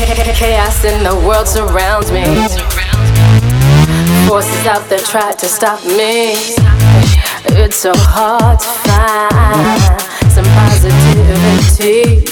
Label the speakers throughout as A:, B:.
A: Chaos in the world surrounds me. Forces out there try to stop me. It's so hard to find some positivity.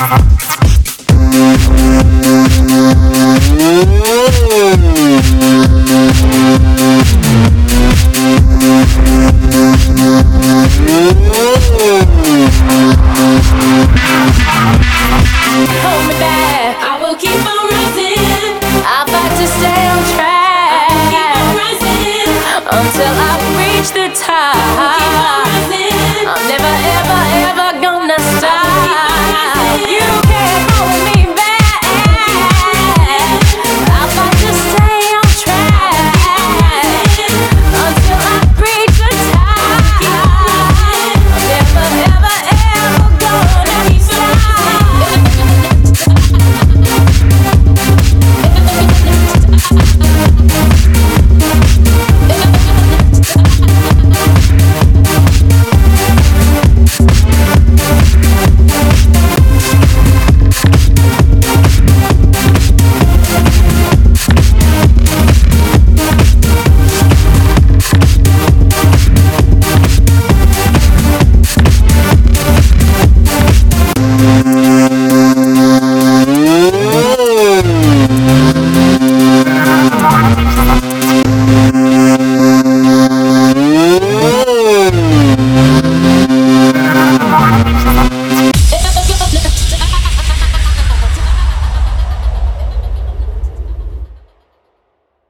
A: Ha ha ha! until I reach the top. I'll never ever.